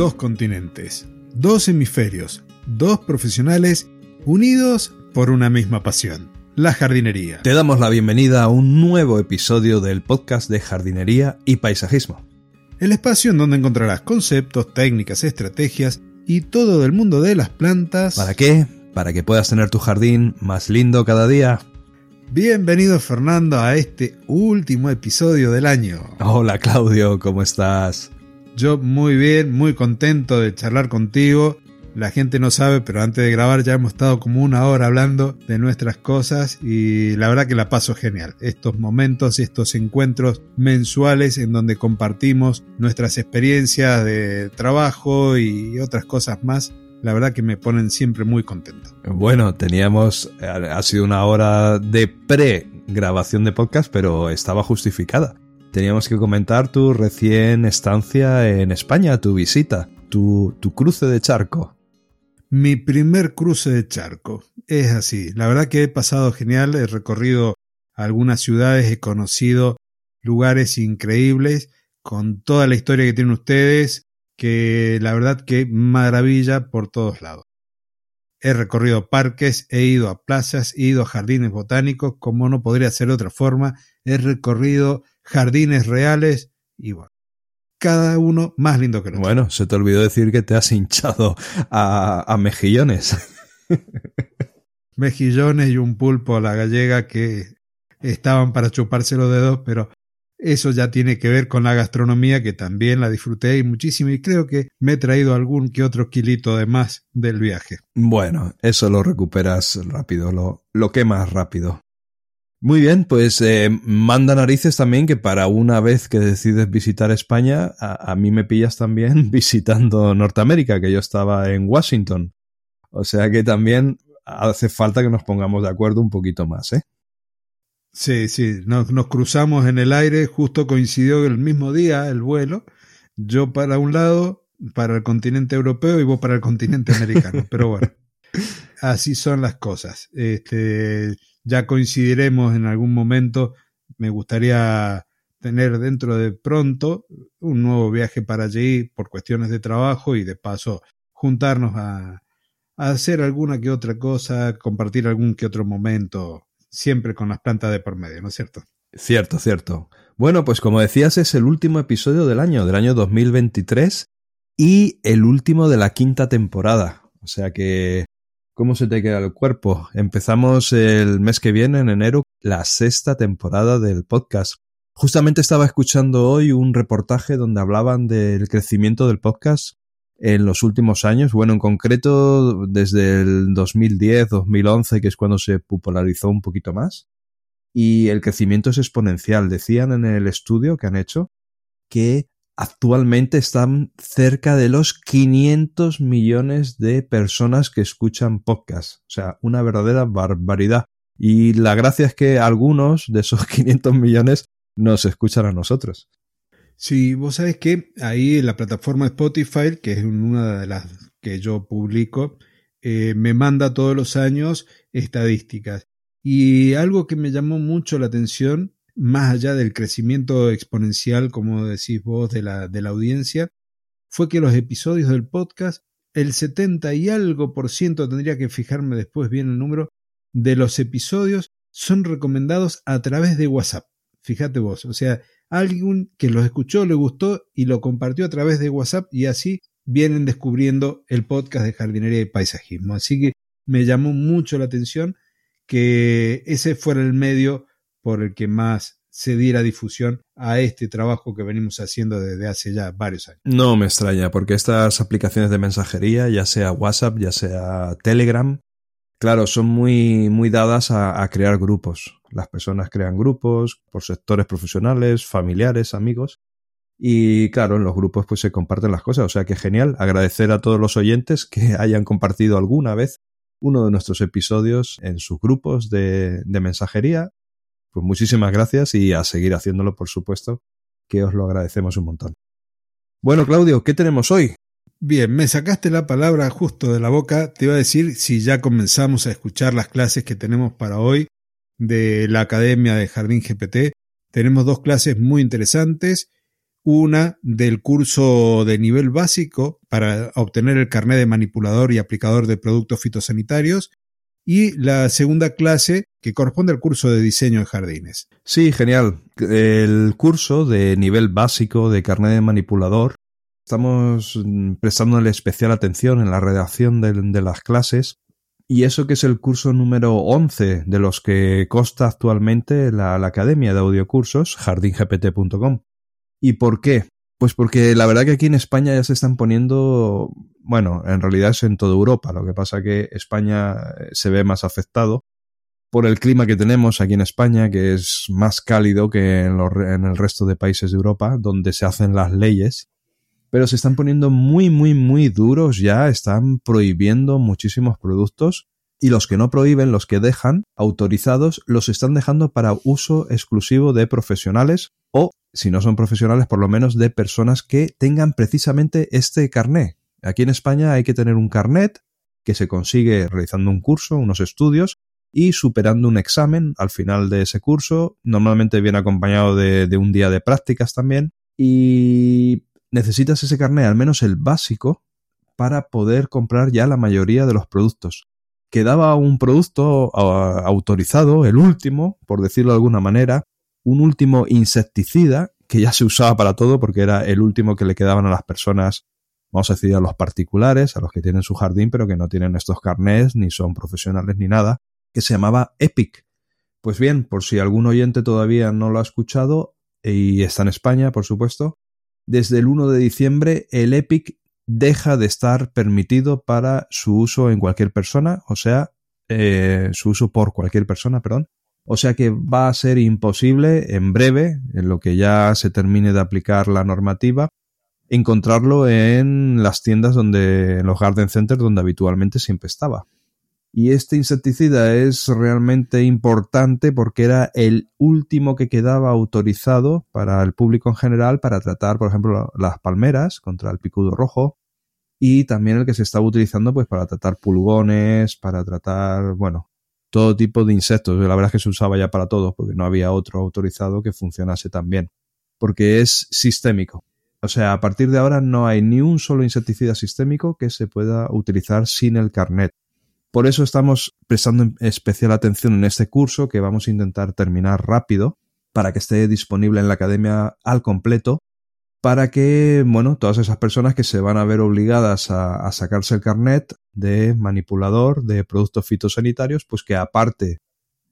dos continentes, dos hemisferios, dos profesionales unidos por una misma pasión, la jardinería. Te damos la bienvenida a un nuevo episodio del podcast de jardinería y paisajismo. El espacio en donde encontrarás conceptos, técnicas, estrategias y todo del mundo de las plantas. ¿Para qué? Para que puedas tener tu jardín más lindo cada día. Bienvenido Fernando a este último episodio del año. Hola Claudio, ¿cómo estás? Yo muy bien, muy contento de charlar contigo. La gente no sabe, pero antes de grabar ya hemos estado como una hora hablando de nuestras cosas y la verdad que la paso genial. Estos momentos, estos encuentros mensuales en donde compartimos nuestras experiencias de trabajo y otras cosas más, la verdad que me ponen siempre muy contento. Bueno, teníamos, ha sido una hora de pre-grabación de podcast, pero estaba justificada teníamos que comentar tu recién estancia en España, tu visita, tu, tu cruce de charco. Mi primer cruce de charco. Es así. La verdad que he pasado genial. He recorrido algunas ciudades, he conocido lugares increíbles con toda la historia que tienen ustedes, que la verdad que maravilla por todos lados. He recorrido parques, he ido a plazas, he ido a jardines botánicos, como no podría ser de otra forma. He recorrido jardines reales y bueno, cada uno más lindo que el otro. Bueno, se te olvidó decir que te has hinchado a, mejillones. mejillones y un pulpo a la gallega que estaban para chuparse los dedos, pero eso ya tiene que ver con la gastronomía que también la disfruté y muchísimo y creo que me he traído algún que otro kilito de más del viaje. Bueno, eso lo recuperas rápido, lo, lo quemas rápido. Muy bien, pues eh, manda narices también que para una vez que decides visitar España, a, mí me pillas también visitando Norteamérica, que yo estaba en Washington. O sea que también hace falta que nos pongamos de acuerdo un poquito más, ¿eh? Sí, sí, nos, nos cruzamos en el aire, justo coincidió el mismo día el vuelo, yo para un lado, para el continente europeo y vos para el continente americano, pero bueno, así son las cosas. Este, ya coincidiremos en algún momento. Me gustaría tener dentro de pronto un nuevo viaje para allí por cuestiones de trabajo y de paso juntarnos a, hacer alguna que otra cosa, compartir algún que otro momento, siempre con las plantas de por medio, ¿no es cierto? Cierto, cierto. Bueno, pues como decías, es el último episodio del año, del año 2023 y el último de la quinta temporada. O sea que ¿Cómo se te queda el cuerpo? Empezamos el mes que viene, en enero, la sexta temporada del podcast. Justamente estaba escuchando hoy un reportaje donde hablaban del crecimiento del podcast en los últimos años, bueno, en concreto desde el 2010, 2011, que es cuando se popularizó un poquito más. Y el crecimiento es exponencial. Decían en el estudio que han hecho que Actualmente están cerca de los 500 millones de personas que escuchan podcasts. O sea, una verdadera barbaridad. Y la gracia es que algunos de esos 500 millones nos escuchan a nosotros. Sí, vos sabés que ahí en la plataforma Spotify, que es una de las que yo publico, eh, me manda todos los años estadísticas. Y algo que me llamó mucho la atención más allá del crecimiento exponencial, como decís vos, de la, de la audiencia, fue que los episodios del podcast, el 70 y algo por ciento, tendría que fijarme después bien el número, de los episodios son recomendados a través de WhatsApp. Fíjate vos, o sea, alguien que los escuchó, le gustó y lo compartió a través de WhatsApp y así vienen descubriendo el podcast de jardinería y paisajismo. Así que me llamó mucho la atención que ese fuera el medio por el que más se diera difusión a este trabajo que venimos haciendo desde hace ya varios años. No me extraña, porque estas aplicaciones de mensajería, ya sea WhatsApp, ya sea Telegram, claro, son muy, muy dadas a, crear grupos. Las personas crean grupos por sectores profesionales, familiares, amigos. Y claro, en los grupos pues se comparten las cosas. O sea que genial. Agradecer a todos los oyentes que hayan compartido alguna vez uno de nuestros episodios en sus grupos de mensajería pues muchísimas gracias y a seguir haciéndolo, por supuesto, que os lo agradecemos un montón. Bueno, Claudio, ¿qué tenemos hoy? Bien, me sacaste la palabra justo de la boca. Te iba a decir si ya comenzamos a escuchar las clases que tenemos para hoy de la Academia de Jardín GPT. Tenemos dos clases muy interesantes. una del curso de nivel básico para obtener el carnet de manipulador y aplicador de productos fitosanitarios y la segunda clase que corresponde al curso de diseño de jardines. Sí, genial. El curso de nivel básico de carnet de manipulador estamos prestándole especial atención en la redacción de, las clases y eso que es el curso número 11 de los que consta actualmente la, la Academia de Audiocursos, jardingpt.com. ¿Y por qué? Pues porque la verdad que aquí en España ya se están poniendo, bueno, en realidad es en toda Europa, lo que pasa que España eh, se ve más afectado por el clima que tenemos aquí en España, que es más cálido que en, en el resto de países de Europa, donde se hacen las leyes pero se están poniendo muy, muy, muy duros ya, están prohibiendo muchísimos productos y los que no prohíben, los que dejan autorizados, los están dejando para uso exclusivo de profesionales o, si no son profesionales, por lo menos de personas que tengan precisamente este carné. Aquí en España hay que tener un carnet que se consigue realizando un curso, unos estudios y superando un examen al final de ese curso. Normalmente viene acompañado de, un día de prácticas también. Y necesitas ese carnet, al menos el básico, para poder comprar ya la mayoría de los productos quedaba un producto autorizado, el último, por decirlo de alguna manera, un último insecticida que ya se usaba para todo porque era el último que le quedaban a las personas, vamos a decir a los particulares, a los que tienen su jardín pero que no tienen estos carnés, ni son profesionales ni nada, que se llamaba Epic. Pues bien, por si algún oyente todavía no lo ha escuchado y está en España, por supuesto, desde el 1 de diciembre el Epic deja de estar permitido para su uso en cualquier persona, o sea, eh, su uso por cualquier persona, perdón. O sea que va a ser imposible en breve, en lo que ya se termine de aplicar la normativa, encontrarlo en las tiendas donde, en los garden centers donde habitualmente siempre estaba. Y este insecticida es realmente importante porque era el último que quedaba autorizado para el público en general para tratar, por ejemplo, las palmeras contra el picudo rojo, y también el que se estaba utilizando pues para tratar pulgones, para tratar, bueno, todo tipo de insectos. La verdad es que se usaba ya para todo porque no había otro autorizado que funcionase tan bien, porque es sistémico. O sea, a partir de ahora no hay ni un solo insecticida sistémico que se pueda utilizar sin el carnet. Por eso estamos prestando especial atención en este curso que vamos a intentar terminar rápido para que esté disponible en la academia al completo para que, bueno, todas esas personas que se van a ver obligadas a, sacarse el carnet de manipulador de productos fitosanitarios, pues que aparte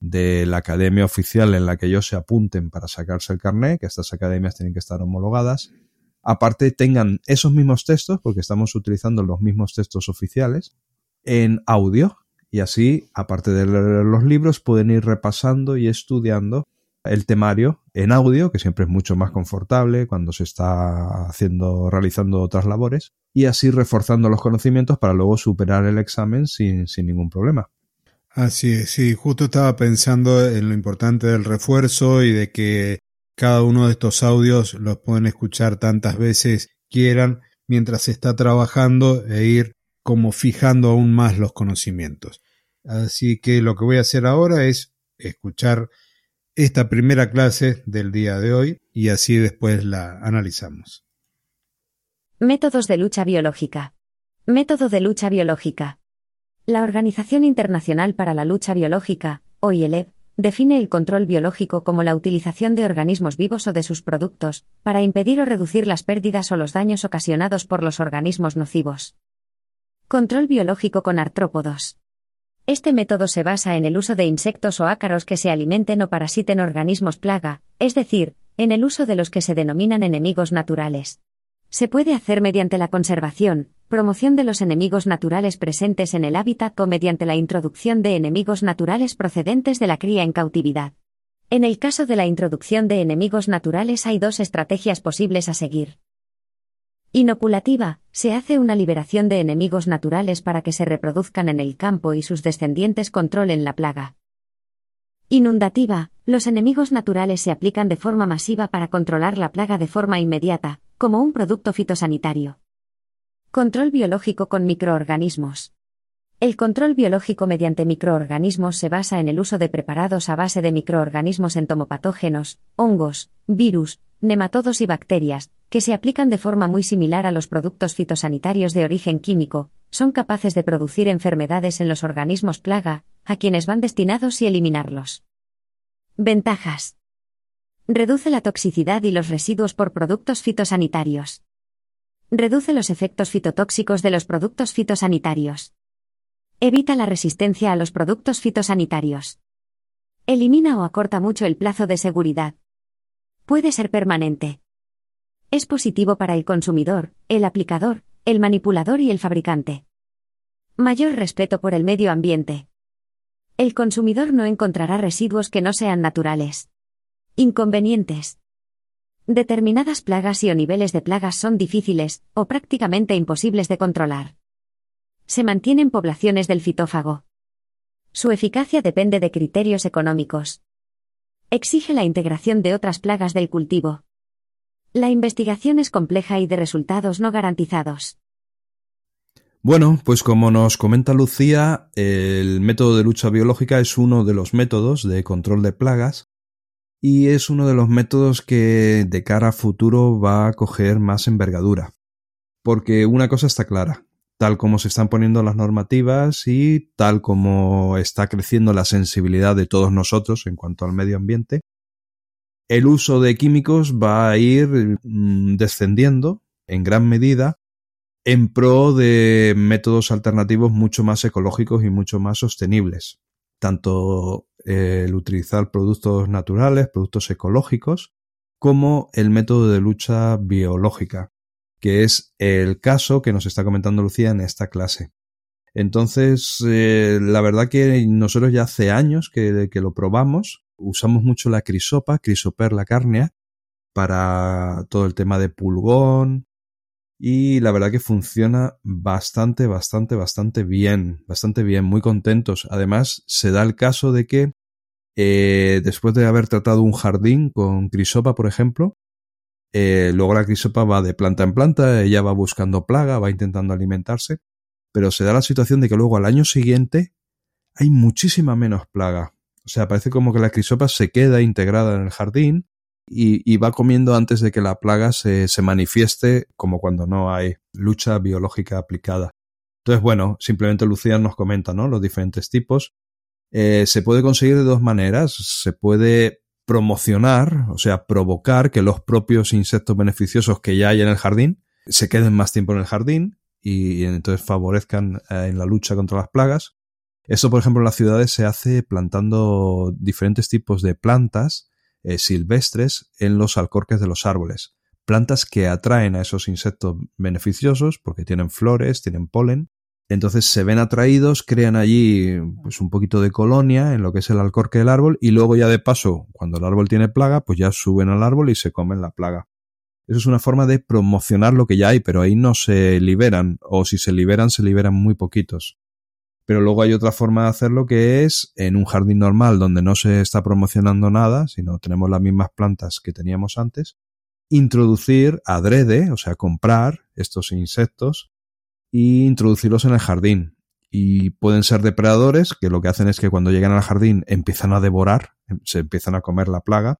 de la academia oficial en la que ellos se apunten para sacarse el carnet, que estas academias tienen que estar homologadas, aparte tengan esos mismos textos, porque estamos utilizando los mismos textos oficiales, en audio. Y así, aparte de leer los libros, pueden ir repasando y estudiando el temario en audio, que siempre es mucho más confortable cuando se está haciendo, realizando otras labores, y así reforzando los conocimientos para luego superar el examen sin, sin ningún problema. Así es, sí, justo estaba pensando en lo importante del refuerzo y de que cada uno de estos audios los pueden escuchar tantas veces quieran mientras se está trabajando e ir como fijando aún más los conocimientos. Así que lo que voy a hacer ahora es escuchar esta primera clase del día de hoy y así después la analizamos. Métodos de lucha biológica. Método de lucha biológica. La Organización Internacional para la Lucha Biológica, OIL, define el control biológico como la utilización de organismos vivos o de sus productos, para impedir o reducir las pérdidas o los daños ocasionados por los organismos nocivos. Control biológico con artrópodos. Este método se basa en el uso de insectos o ácaros que se alimenten o parasiten organismos plaga, es decir, en el uso de los que se denominan enemigos naturales. Se puede hacer mediante la conservación, promoción de los enemigos naturales presentes en el hábitat o mediante la introducción de enemigos naturales procedentes de la cría en cautividad. En el caso de la introducción de enemigos naturales hay dos estrategias posibles a seguir. Inoculativa, se hace una liberación de enemigos naturales para que se reproduzcan en el campo y sus descendientes controlen la plaga. Inundativa, los enemigos naturales se aplican de forma masiva para controlar la plaga de forma inmediata, como un producto fitosanitario. Control biológico con microorganismos. El control biológico mediante microorganismos se basa en el uso de preparados a base de microorganismos entomopatógenos, hongos, virus, nematodos y bacterias, que se aplican de forma muy similar a los productos fitosanitarios de origen químico, son capaces de producir enfermedades en los organismos plaga, a quienes van destinados y eliminarlos. Ventajas. Reduce la toxicidad y los residuos por productos fitosanitarios. Reduce los efectos fitotóxicos de los productos fitosanitarios. Evita la resistencia a los productos fitosanitarios. Elimina o acorta mucho el plazo de seguridad. Puede ser permanente. Es positivo para el consumidor, el aplicador, el manipulador y el fabricante. Mayor respeto por el medio ambiente. El consumidor no encontrará residuos que no sean naturales. Inconvenientes. Determinadas plagas y o niveles de plagas son difíciles, o prácticamente imposibles de controlar. Se mantienen poblaciones del fitófago. Su eficacia depende de criterios económicos. Exige la integración de otras plagas del cultivo. La investigación es compleja y de resultados no garantizados. Bueno, pues como nos comenta Lucía, el método de lucha biológica es uno de los métodos de control de plagas y es uno de los métodos que de cara a futuro va a coger más envergadura. Porque una cosa está clara, tal como se están poniendo las normativas y tal como está creciendo la sensibilidad de todos nosotros en cuanto al medio ambiente, el uso de químicos va a ir mm, descendiendo en gran medida en pro de métodos alternativos mucho más ecológicos y mucho más sostenibles. Tanto el utilizar productos naturales, productos ecológicos, como el método de lucha biológica, que es el caso que nos está comentando Lucía en esta clase. Entonces, eh, la verdad que nosotros ya hace años que lo probamos usamos mucho la crisopa, crisoperla carnea, para todo el tema de pulgón. Y la verdad que funciona bastante, bastante, bastante bien. Bastante bien, muy contentos. Además, se da el caso de que eh, después de haber tratado un jardín con crisopa, por ejemplo, eh, luego la crisopa va de planta en planta, ella va buscando plaga, va intentando alimentarse, pero se da la situación de que luego al año siguiente hay muchísima menos plaga. O sea, parece como que la crisopa se queda integrada en el jardín y, va comiendo antes de que la plaga se, manifieste, como cuando no hay lucha biológica aplicada. Entonces, bueno, simplemente Lucía nos comenta, ¿no? Los diferentes tipos. Eh, se puede conseguir de dos maneras. Se puede promocionar, o sea, provocar que los propios insectos beneficiosos que ya hay en el jardín se queden más tiempo en el jardín y entonces favorezcan eh, en la lucha contra las plagas. Eso, por ejemplo, en las ciudades se hace plantando diferentes tipos de plantas eh, silvestres en los alcorques de los árboles. Plantas que atraen a esos insectos beneficiosos porque tienen flores, tienen polen. Entonces se ven atraídos, crean allí pues un poquito de colonia en lo que es el alcorque del árbol y luego ya de paso, cuando el árbol tiene plaga, pues ya suben al árbol y se comen la plaga. Eso es una forma de promocionar lo que ya hay, pero ahí no se liberan, o si se liberan, se liberan muy poquitos. Pero luego hay otra forma de hacerlo que es en un jardín normal donde no se está promocionando nada, sino tenemos las mismas plantas que teníamos antes, introducir adrede, o sea, comprar estos insectos e introducirlos en el jardín. Y pueden ser depredadores, que lo que hacen es que cuando llegan al jardín empiezan a devorar, se empiezan a comer la plaga,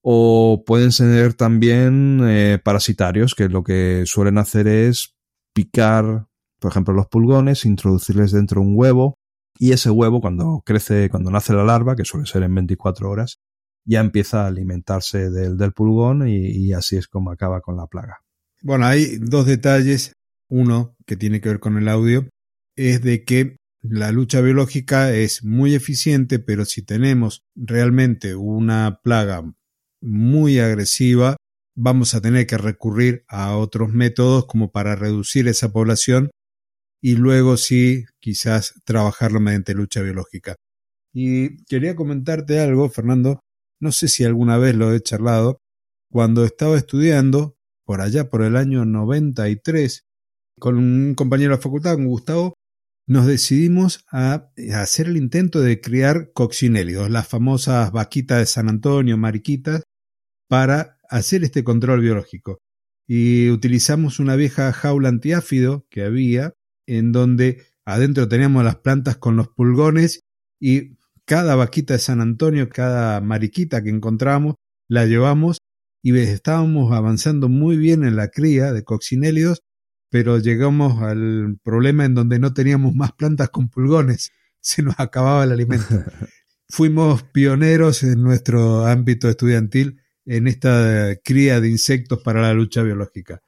o pueden ser también eh, parasitarios, que lo que suelen hacer es picar por ejemplo, los pulgones, introducirles dentro un huevo y ese huevo cuando crece, cuando nace la larva, que suele ser en 24 horas, ya empieza a alimentarse del, del pulgón y, y así es como acaba con la plaga. Bueno, hay dos detalles. Uno, que tiene que ver con el audio, es de que la lucha biológica es muy eficiente, pero si tenemos realmente una plaga muy agresiva, vamos a tener que recurrir a otros métodos como para reducir esa población y luego sí, quizás trabajarlo mediante lucha biológica. Y quería comentarte algo, Fernando, no sé si alguna vez lo he charlado, cuando estaba estudiando, por allá por el año 93, con un compañero de la facultad, con Gustavo, nos decidimos a, hacer el intento de criar coccinélidos, las famosas vaquitas de San Antonio, mariquitas, para hacer este control biológico. Y utilizamos una vieja jaula antiáfido que había en donde adentro teníamos las plantas con los pulgones y cada vaquita de San Antonio, cada mariquita que encontramos, la llevamos y estábamos avanzando muy bien en la cría de coccinélidos, pero llegamos al problema en donde no teníamos más plantas con pulgones, se nos acababa el alimento. Fuimos pioneros en nuestro ámbito estudiantil en esta cría de insectos para la lucha biológica.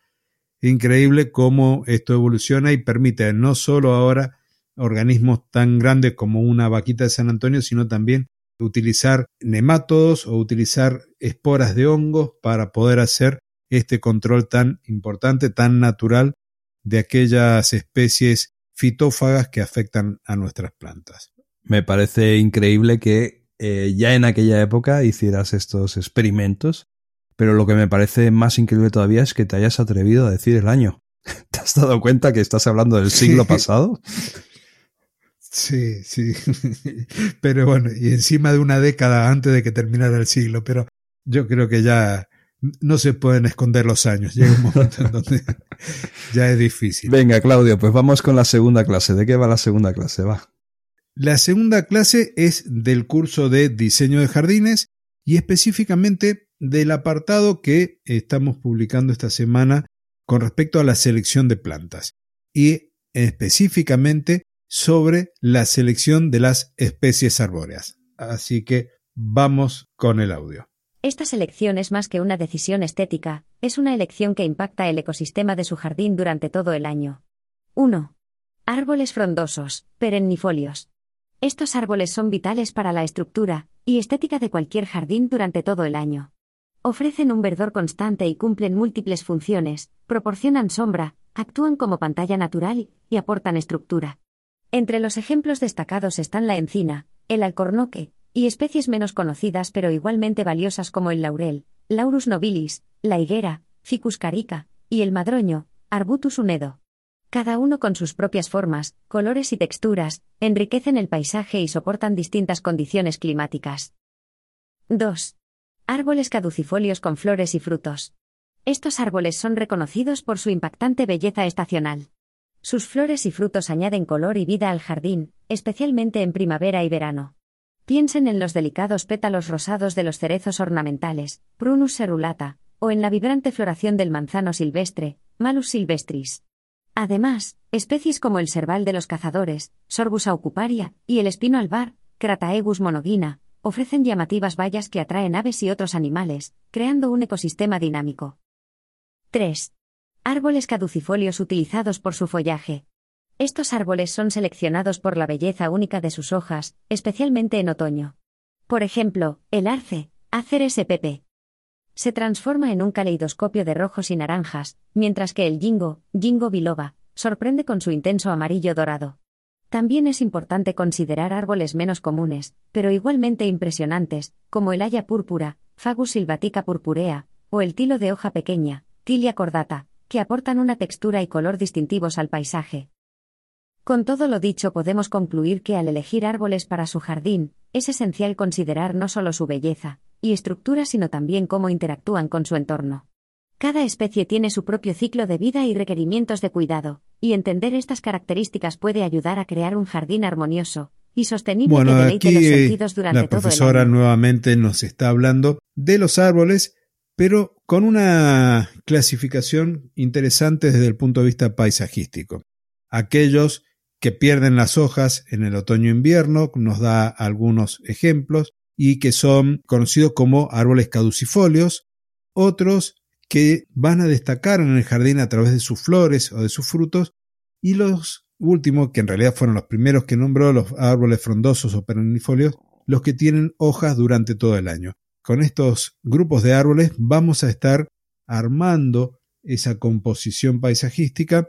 Increíble cómo esto evoluciona y permite no solo ahora organismos tan grandes como una vaquita de San Antonio, sino también utilizar nemátodos o utilizar esporas de hongos para poder hacer este control tan importante, tan natural de aquellas especies fitófagas que afectan a nuestras plantas. Me parece increíble que eh, ya en aquella época hicieras estos experimentos, pero lo que me parece más increíble todavía es que te hayas atrevido a decir el año. ¿Te has dado cuenta que estás hablando del siglo pasado? Sí, sí. Pero bueno, y encima de una década antes de que terminara el siglo, pero yo creo que ya no se pueden esconder los años. Llega un momento en donde ya es difícil. Venga, Claudio, pues vamos con la segunda clase. ¿De qué va la segunda clase? Va. La segunda clase es del curso de diseño de jardines y específicamente del apartado que estamos publicando esta semana con respecto a la selección de plantas y específicamente sobre la selección de las especies arbóreas. Así que vamos con el audio. Esta selección es más que una decisión estética, es una elección que impacta el ecosistema de su jardín durante todo el año. 1. Árboles frondosos, perennifolios. Estos árboles son vitales para la estructura y estética de cualquier jardín durante todo el año. Ofrecen un verdor constante y cumplen múltiples funciones, proporcionan sombra, actúan como pantalla natural y aportan estructura. Entre los ejemplos destacados están la encina, el alcornoque, y especies menos conocidas pero igualmente valiosas como el laurel, Laurus nobilis, la higuera, Ficus carica, y el madroño, Arbutus unedo. Cada uno con sus propias formas, colores y texturas, enriquecen el paisaje y soportan distintas condiciones climáticas. 2. Árboles caducifolios con flores y frutos. Estos árboles son reconocidos por su impactante belleza estacional. Sus flores y frutos añaden color y vida al jardín, especialmente en primavera y verano. Piensen en los delicados pétalos rosados de los cerezos ornamentales, Prunus cerulata, o en la vibrante floración del manzano silvestre, Malus silvestris. Además, especies como el cerval de los cazadores, Sorbus aucuparia, y el espino albar, Crataegus monogina, ofrecen llamativas vallas que atraen aves y otros animales, creando un ecosistema dinámico. 3. Árboles caducifolios utilizados por su follaje. Estos árboles son seleccionados por la belleza única de sus hojas, especialmente en otoño. Por ejemplo, el arce, Acer spp. Se transforma en un caleidoscopio de rojos y naranjas, mientras que el jingo, Jingo biloba, sorprende con su intenso amarillo dorado. También es importante considerar árboles menos comunes, pero igualmente impresionantes, como el haya púrpura, Fagus silvatica purpurea, o el tilo de hoja pequeña, Tilia cordata, que aportan una textura y color distintivos al paisaje. Con todo lo dicho podemos concluir que al elegir árboles para su jardín, es esencial considerar no solo su belleza y estructura, sino también cómo interactúan con su entorno. Cada especie tiene su propio ciclo de vida y requerimientos de cuidado, y entender estas características puede ayudar a crear un jardín armonioso y sostenible bueno, que deleite aquí los sentidos durante la todo el profesora año. nuevamente nos está hablando de los árboles, pero con una clasificación interesante desde el punto de vista paisajístico. Aquellos que pierden las hojas en el otoño-invierno, nos da algunos ejemplos, y que son conocidos como árboles caducifolios, otros que van a destacar en el jardín a través de sus flores o de sus frutos, y los últimos, que en realidad fueron los primeros que nombró, los árboles frondosos o perennifolios, los que tienen hojas durante todo el año. Con estos grupos de árboles vamos a estar armando esa composición paisajística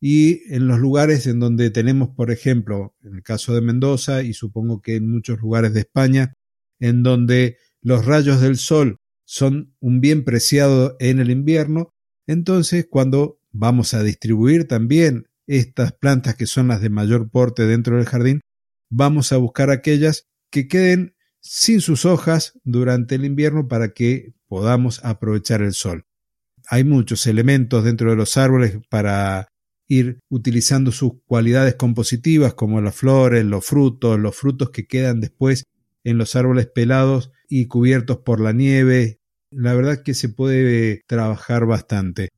y en los lugares en donde tenemos, por ejemplo, en el caso de Mendoza y supongo que en muchos lugares de España, en donde los rayos del sol son un bien preciado en el invierno, entonces cuando vamos a distribuir también estas plantas que son las de mayor porte dentro del jardín, vamos a buscar aquellas que queden sin sus hojas durante el invierno para que podamos aprovechar el sol. Hay muchos elementos dentro de los árboles para ir utilizando sus cualidades compositivas como las flores, los frutos, los frutos que quedan después en los árboles pelados y cubiertos por la nieve la verdad que se puede trabajar bastante.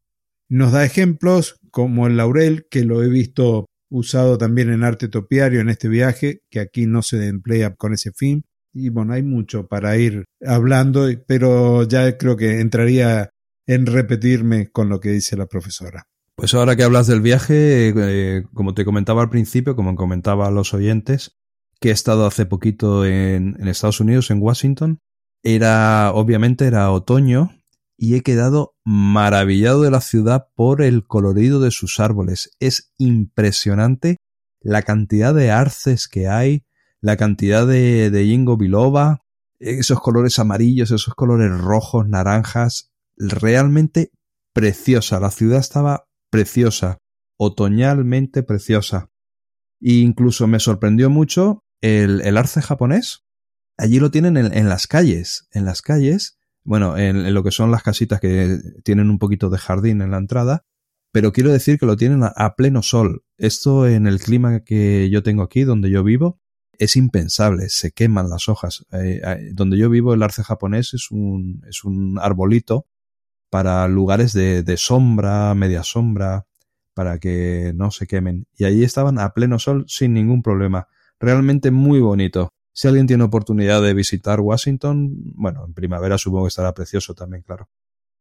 Nos da ejemplos como el laurel, que lo he visto usado también en arte topiario en este viaje, que aquí no se emplea con ese fin. Y bueno, hay mucho para ir hablando, pero ya creo que entraría en repetirme con lo que dice la profesora. Pues ahora que hablas del viaje, eh, como te comentaba al principio, como comentaba a los oyentes, que he estado hace poquito en, Estados Unidos, en Washington, era, obviamente era otoño y he quedado maravillado de la ciudad por el colorido de sus árboles. Es impresionante la cantidad de arces que hay, la cantidad de, de biloba, esos colores amarillos, esos colores rojos, naranjas, realmente preciosa. La ciudad estaba preciosa, otoñalmente preciosa. E incluso me sorprendió mucho el, arce japonés. Allí lo tienen en, en, las calles, en las calles, bueno, en, lo que son las casitas que tienen un poquito de jardín en la entrada, pero quiero decir que lo tienen a, pleno sol. Esto en el clima que yo tengo aquí, donde yo vivo, es impensable, se queman las hojas. Eh, eh, donde yo vivo, el arce japonés es un, es un arbolito para lugares de, sombra, media sombra, para que no se quemen. Y allí estaban a pleno sol sin ningún problema. Realmente muy bonito. Si alguien tiene oportunidad de visitar Washington, bueno, en primavera supongo que estará precioso también, claro.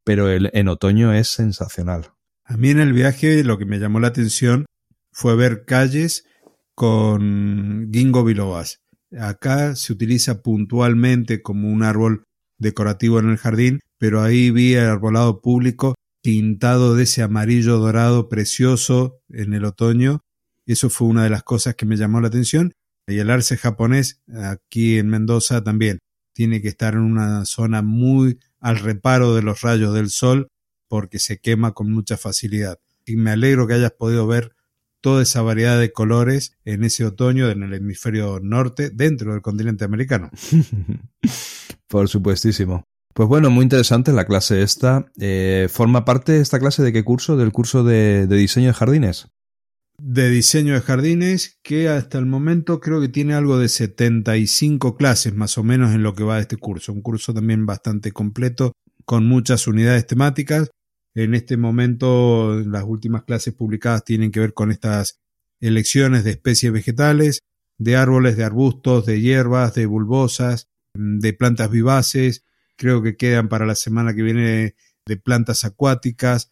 Pero el, en otoño es sensacional. A mí en el viaje lo que me llamó la atención fue ver calles con ginkgo bilobas. Acá se utiliza puntualmente como un árbol decorativo en el jardín, pero ahí vi el arbolado público pintado de ese amarillo dorado precioso en el otoño. Eso fue una de las cosas que me llamó la atención. Y el arce japonés aquí en Mendoza también tiene que estar en una zona muy al reparo de los rayos del sol porque se quema con mucha facilidad. Y me alegro que hayas podido ver toda esa variedad de colores en ese otoño en el hemisferio norte dentro del continente americano. Por supuestísimo. Pues bueno, muy interesante la clase esta. Eh, ¿Forma parte esta clase de qué curso? ¿Del curso de, de diseño de jardines? De diseño de jardines que hasta el momento creo que tiene algo de 75 clases más o menos en lo que va de este curso. Un curso también bastante completo con muchas unidades temáticas. En este momento las últimas clases publicadas tienen que ver con estas elecciones de especies vegetales, de árboles, de arbustos, de hierbas, de bulbosas, de plantas vivaces. Creo que quedan para la semana que viene de plantas acuáticas,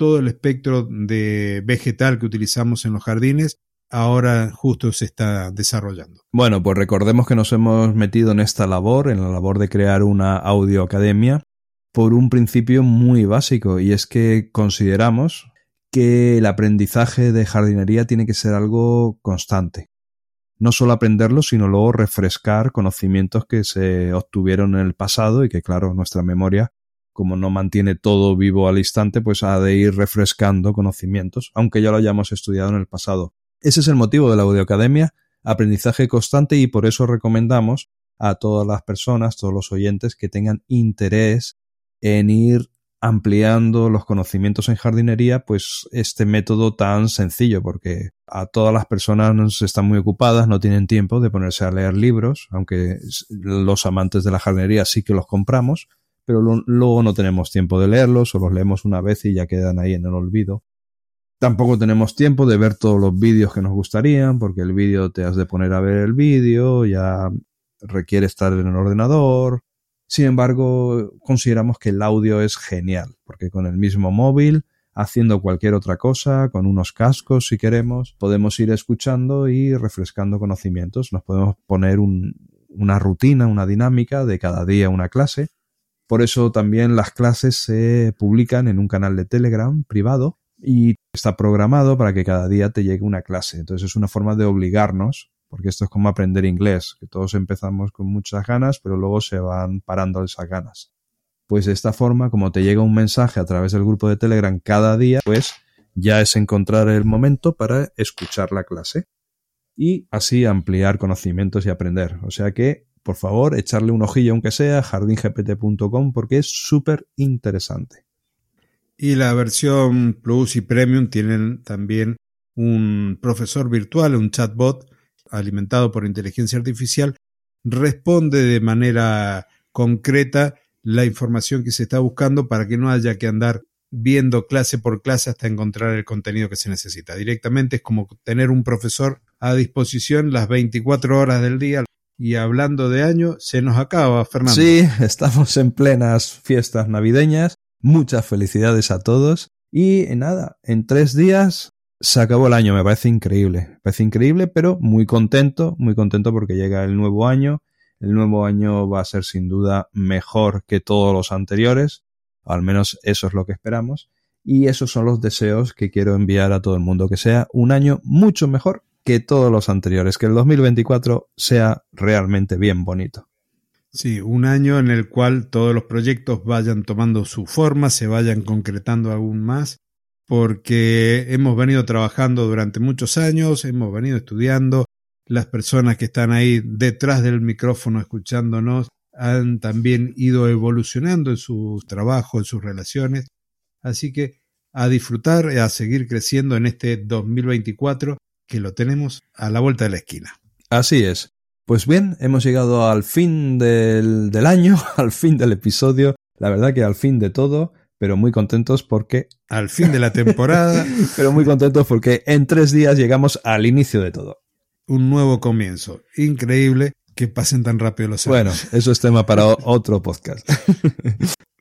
todo el espectro de vegetal que utilizamos en los jardines ahora justo se está desarrollando. Bueno, pues recordemos que nos hemos metido en esta labor, en la labor de crear una audioacademia, por un principio muy básico, y es que consideramos que el aprendizaje de jardinería tiene que ser algo constante. No solo aprenderlo, sino luego refrescar conocimientos que se obtuvieron en el pasado y que, claro, nuestra memoria como no mantiene todo vivo al instante, pues ha de ir refrescando conocimientos, aunque ya lo hayamos estudiado en el pasado. Ese es el motivo de la audioacademia, aprendizaje constante y por eso recomendamos a todas las personas, todos los oyentes que tengan interés en ir ampliando los conocimientos en jardinería, pues este método tan sencillo, porque a todas las personas están muy ocupadas, no tienen tiempo de ponerse a leer libros, aunque los amantes de la jardinería sí que los compramos, pero luego no tenemos tiempo de leerlos o los leemos una vez y ya quedan ahí en el olvido. Tampoco tenemos tiempo de ver todos los vídeos que nos gustarían, porque el vídeo te has de poner a ver el vídeo, ya requiere estar en el ordenador. Sin embargo, consideramos que el audio es genial, porque con el mismo móvil, haciendo cualquier otra cosa, con unos cascos si queremos, podemos ir escuchando y refrescando conocimientos. Nos podemos poner una rutina, una dinámica de cada día una clase por eso también las clases se publican en un canal de Telegram privado y está programado para que cada día te llegue una clase. Entonces es una forma de obligarnos, porque esto es como aprender inglés, que todos empezamos con muchas ganas, pero luego se van parando esas ganas. Pues de esta forma, como te llega un mensaje a través del grupo de Telegram cada día, pues ya es encontrar el momento para escuchar la clase y así ampliar conocimientos y aprender. O sea que por favor, echarle un ojillo aunque sea, jardingpt.com, porque es súper interesante. Y la versión Plus y Premium tienen también un profesor virtual, un chatbot alimentado por inteligencia artificial, responde de manera concreta la información que se está buscando para que no haya que andar viendo clase por clase hasta encontrar el contenido que se necesita. Directamente es como tener un profesor a disposición las 24 horas del día. Y hablando de año, se nos acaba, Fernando. Sí, estamos en plenas fiestas navideñas. Muchas felicidades a todos. Y nada, en tres días se acabó el año. Me parece increíble. Me parece increíble, pero muy contento, muy contento porque llega el nuevo año. El nuevo año va a ser sin duda mejor que todos los anteriores. Al menos eso es lo que esperamos. Y esos son los deseos que quiero enviar a todo el mundo. Que sea un año mucho mejor que todos los anteriores, que el 2024 sea realmente bien bonito. Sí, un año en el cual todos los proyectos vayan tomando su forma, se vayan concretando aún más, porque hemos venido trabajando durante muchos años, hemos venido estudiando, las personas que están ahí detrás del micrófono escuchándonos han también ido evolucionando en su trabajo, en sus relaciones, así que a disfrutar, a seguir creciendo en este 2024 que lo tenemos a la vuelta de la esquina. Así es. Pues bien, hemos llegado al fin del, del año, al fin del episodio, la verdad que al fin de todo, pero muy contentos porque... Al fin de la temporada. pero muy contentos porque en tres días llegamos al inicio de todo. Un nuevo comienzo. Increíble que pasen tan rápido los años. Bueno, eso es tema para otro podcast.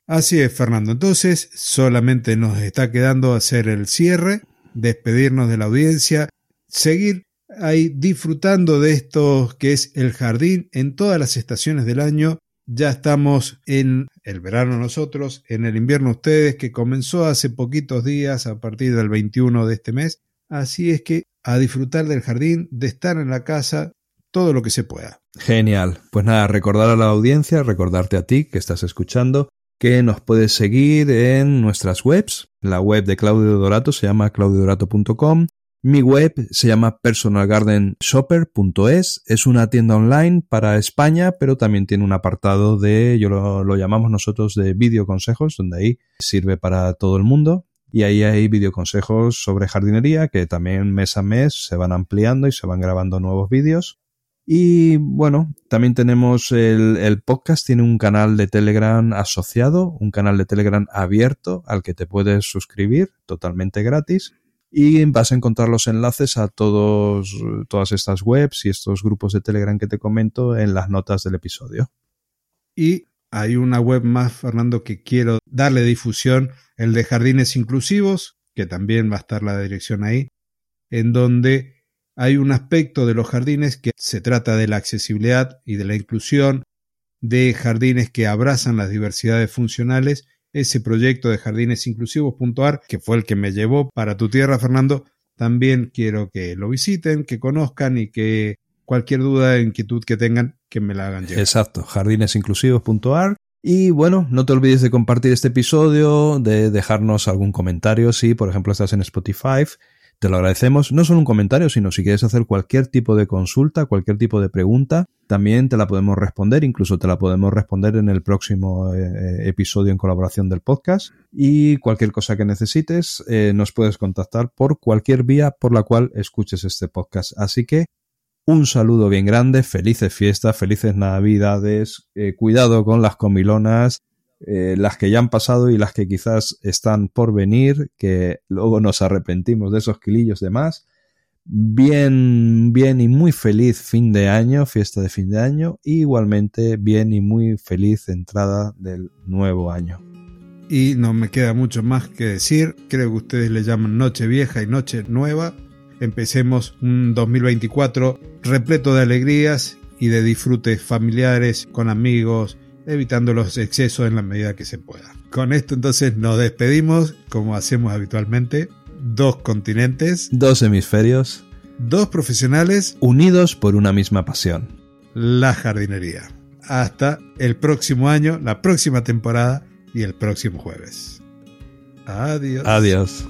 Así es, Fernando. Entonces, solamente nos está quedando hacer el cierre, despedirnos de la audiencia seguir ahí disfrutando de esto que es el jardín en todas las estaciones del año. Ya estamos en el verano nosotros, en el invierno ustedes, que comenzó hace poquitos días, a partir del 21 de este mes. Así es que a disfrutar del jardín, de estar en la casa, todo lo que se pueda. Genial. Pues nada, recordar a la audiencia, recordarte a ti que estás escuchando, que nos puedes seguir en nuestras webs. La web de Claudio Dorato se llama claudiodorato.com mi web se llama personalgardenshopper.es, es una tienda online para España, pero también tiene un apartado de, yo lo, llamamos nosotros de videoconsejos, donde ahí sirve para todo el mundo. Y ahí hay videoconsejos sobre jardinería que también mes a mes se van ampliando y se van grabando nuevos vídeos. Y bueno, también tenemos el, el, podcast, tiene un canal de Telegram asociado, un canal de Telegram abierto al que te puedes suscribir totalmente gratis y vas a encontrar los enlaces a todos, todas estas webs y estos grupos de Telegram que te comento en las notas del episodio. Y hay una web más, Fernando, que quiero darle difusión, el de Jardines Inclusivos, que también va a estar la dirección ahí, en donde hay un aspecto de los jardines que se trata de la accesibilidad y de la inclusión, de jardines que abrazan las diversidades funcionales ese proyecto de jardinesinclusivos.ar, que fue el que me llevó para tu tierra, Fernando, también quiero que lo visiten, que conozcan y que cualquier duda, inquietud que tengan, que me la hagan llegar. Exacto, jardinesinclusivos.ar. Y bueno, no te olvides de compartir este episodio, de dejarnos algún comentario si, por ejemplo, estás en Spotify te lo agradecemos. No solo un comentario, sino si quieres hacer cualquier tipo de consulta, cualquier tipo de pregunta, también te la podemos responder. Incluso te la podemos responder en el próximo eh, eh, episodio en colaboración del podcast. Y cualquier cosa que necesites, eh, nos puedes contactar por cualquier vía por la cual escuches este podcast. Así que un saludo bien grande, felices fiestas, felices navidades, cuidado con las comilonas, eh, las que ya han pasado y las que quizás están por venir, que luego nos arrepentimos de esos kilillos de más. Bien, bien y muy feliz fin de año, fiesta de fin de año, igualmente bien y muy feliz entrada del nuevo año. Y no me queda mucho más que decir, creo que ustedes le llaman Noche Vieja y Noche Nueva. Empecemos un 2024 repleto de alegrías y de disfrutes familiares, con amigos, evitando los excesos en la medida que se pueda. Con esto entonces nos despedimos, como hacemos habitualmente, dos continentes, dos hemisferios, dos profesionales unidos por una misma pasión, la jardinería. Hasta el próximo año, la próxima temporada y el próximo jueves. Adiós. Adiós.